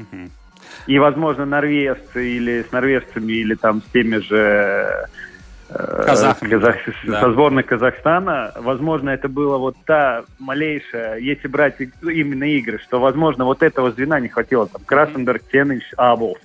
И, возможно, норвежцы или с норвежцами, или там с теми же э, Казахами, казах- да. со сборной Казахстана, возможно, это было вот та малейшая, если брать именно игры, что, возможно, вот этого звена не хватило. Там Краснодор, Тенич, Абл,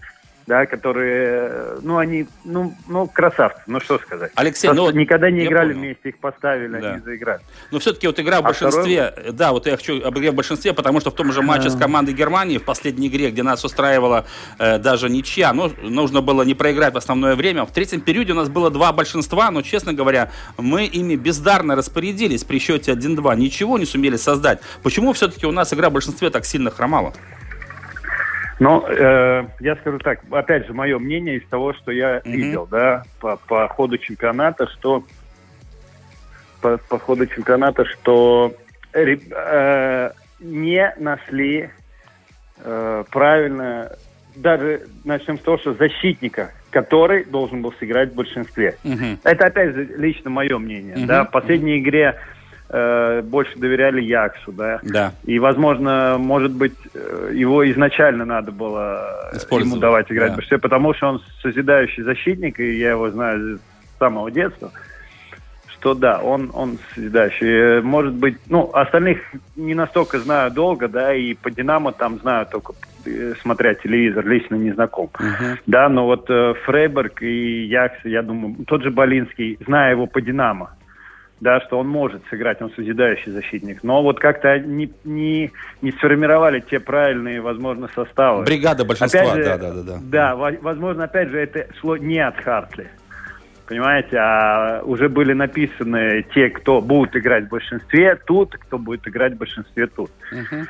да, которые, ну, они, ну, ну, красавцы, ну, что сказать. Алексей, Просто ну никогда не играли понял. вместе, их поставили, Да. они заиграли. Но все-таки вот игра в А большинстве, да, вот я хочу об игре в большинстве, потому что в том же матче с командой Германии в последней игре, где нас устраивала э, даже ничья, ну, нужно было не проиграть в основное время. В третьем периоде у нас было два большинства, но, честно говоря, мы ими бездарно распорядились при счете 1-2, ничего не сумели создать. Почему все-таки у нас игра в большинстве так сильно хромала? Ну, э, я скажу так, опять же, мое мнение из того, что я видел, да, по, по ходу чемпионата, что по, по ходу чемпионата, что э, не нашли э, правильно, даже начнем с того, что защитника, который должен был сыграть в большинстве. Это опять же лично мое мнение. Мгм. Да, в последней игре э, больше доверяли Яксу, да. Да. И, возможно, может быть, э, его изначально надо было ему давать играть да. большинстве, потому что он созидающий защитник, и я его знаю с самого детства. Что да, он, он созидающий. Э, Может быть, ну, остальных не настолько знаю долго, да, и по Динамо там знаю только э, смотря телевизор, лично не знаком. Да, но вот э, Фрейберг и Якс, я думаю, тот же Болинский, зная его по Динамо, да, что он может сыграть, он созидающий защитник. Но вот как-то не, не, не сформировали те правильные, возможно, составы. Бригада большинства, Опять же, да, да, да, да. Да, во- возможно, опять же, это шло не от Хартли. Понимаете, а уже были написаны те, кто будут играть в большинстве тут, кто будет играть в большинстве тут. Мгм.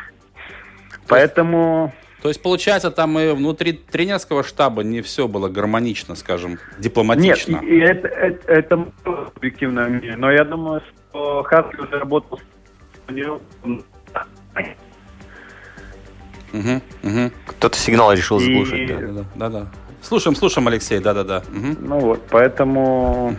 Поэтому... То есть, получается, там и внутри тренерского штаба не все было гармонично, скажем, дипломатично. Нет, и, и это, это, это мое объективное мнение. Но я думаю, что Хартли уже работал с. Мгм, мгм. Кто-то сигнал решил И- заглушить. да. Да, да, да. Слушаем, слушаем, Алексей, да-да-да. Мгм. Ну вот, поэтому...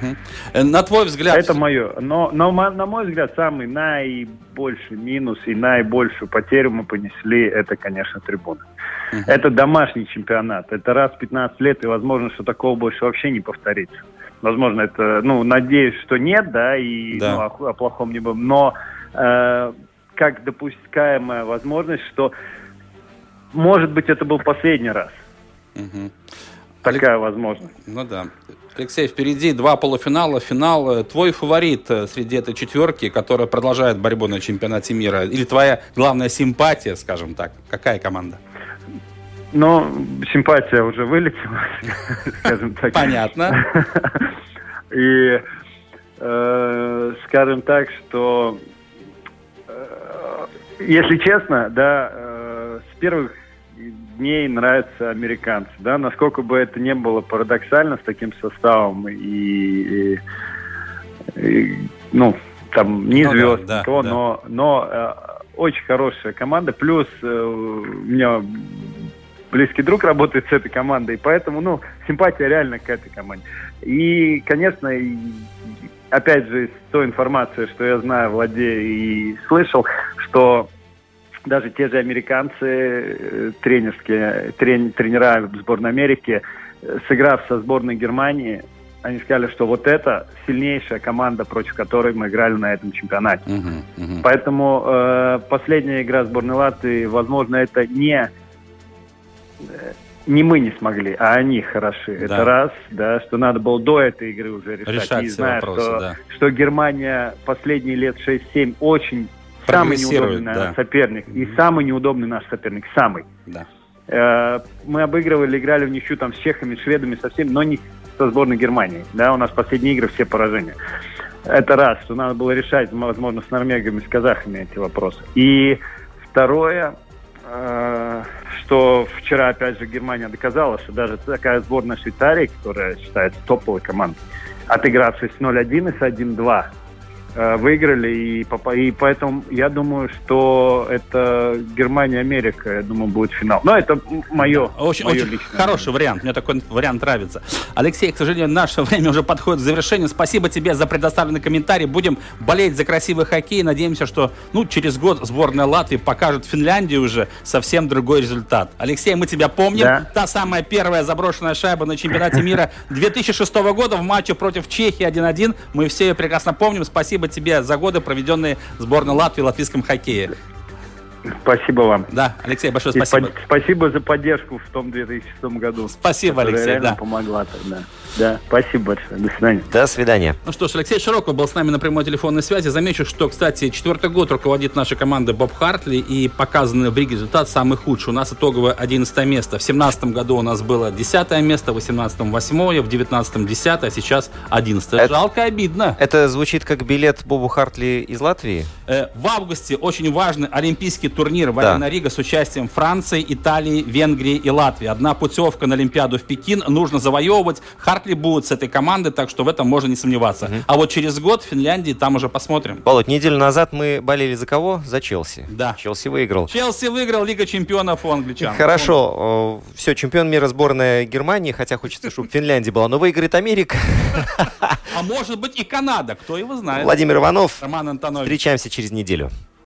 Э, На твой взгляд... Это мое. Но, но на мой взгляд, самый наибольший минус и наибольшую потерю мы понесли, это, конечно, трибуны. Это домашний чемпионат. Это раз в 15 лет, и возможно, что такого больше вообще не повторится. Возможно, это, ну, надеюсь, что нет, да, и Да. ну, о, о плохом не будем. Но э, как допускаемая возможность, что, может быть, это был последний раз. Мгм. Такая возможность. Ну да. Алексей, впереди два полуфинала, финал. Э, Твой фаворит э, среди этой четверки, которая продолжает борьбу на чемпионате мира? Или твоя главная симпатия, скажем так? Какая команда? Но симпатия уже вылетела, скажем так. Понятно. И э, скажем так, что э, если честно, да, э, с первых дней нравятся американцы, да, насколько бы это не было парадоксально с таким составом и, и- и, ну там не Ну звезд, да, никого, да. но но э, очень хорошая команда, плюс э, у меня близкий друг работает с этой командой, поэтому, ну, симпатия реально к этой команде. И, конечно, опять же, из той информации, что я знаю, владею и слышал, что даже те же американцы, э, тренерские, трен- тренера сборной Америки, э, сыграв со сборной Германии, они сказали, что вот это сильнейшая команда, против которой мы играли на этом чемпионате. Мгм, мгм. Поэтому э, последняя игра сборной Латвии, возможно, это не не мы не смогли, а они хороши. Да. Это раз, да, что надо было до этой игры уже решать. Решать и зная, вопросы, что, да. что Германия последние лет 6-7 очень самый неудобный да. соперник. И самый неудобный наш соперник. Самый. Да. Э, мы обыгрывали, играли в ничью там с чехами, шведами, со всеми, но не со сборной Германии. Да, у нас последние игры все поражения. Это раз, что надо было решать, возможно, с норвегами, с казахами эти вопросы. И второе, э, что вчера, опять же, Германия доказала, что даже такая сборная Швейцарии, которая считается топовой командой, отыгравшись 0-1 и с 1-2, Э, выиграли, и, и поэтому я думаю, что это Германия-Америка, я думаю, будет финал. Но это мое, очень, мое очень личное. Хороший вариант, мне такой вариант нравится. Алексей, к сожалению, наше время уже подходит к завершению. Спасибо тебе за предоставленный комментарий. Будем болеть за красивый хоккей. Надеемся, что ну, через год сборная Латвии покажет Финляндии уже совсем другой результат. Алексей, мы тебя помним. Да. Та самая первая заброшенная шайба на чемпионате мира 2006 года в матче против Чехии 1-1. Мы все ее прекрасно помним. Спасибо тебе за годы, проведенные в сборной Латвии в латвийском хоккее. Спасибо вам. Да, Алексей, большое спасибо. И спасибо за поддержку в том 2006 году. Спасибо, Алексей, да. помогла тогда. Да, спасибо большое. До свидания. До свидания. Ну что ж, Алексей Широков был с нами на прямой телефонной связи. Замечу, что, кстати, четвертый год руководит наша команда Боб Хартли, и показанный в Риге результат самый худший. У нас итоговое 11 место. В 17 году у нас было 10 место, в 18 8 в 19 10 а сейчас 11 это, Жалко, обидно. Это звучит как билет Бобу Хартли из Латвии? Э, в августе очень важный олимпийский турнир в да. Рига с участием Франции, Италии, Венгрии и Латвии. Одна путевка на Олимпиаду в Пекин нужно завоевывать. Хартли будет с этой командой, так что в этом можно не сомневаться. Угу. А вот через год в Финляндии там уже посмотрим. Володь, неделю назад мы болели за кого? За Челси. Да. Челси выиграл. Челси выиграл Лига чемпионов у англичан. Хорошо. Все, чемпион мира сборная Германии, хотя хочется, чтобы Финляндия была, но выиграет Америка. А может быть и Канада, кто его знает. Владимир Иванов. Роман Антонович. Встречаемся через неделю.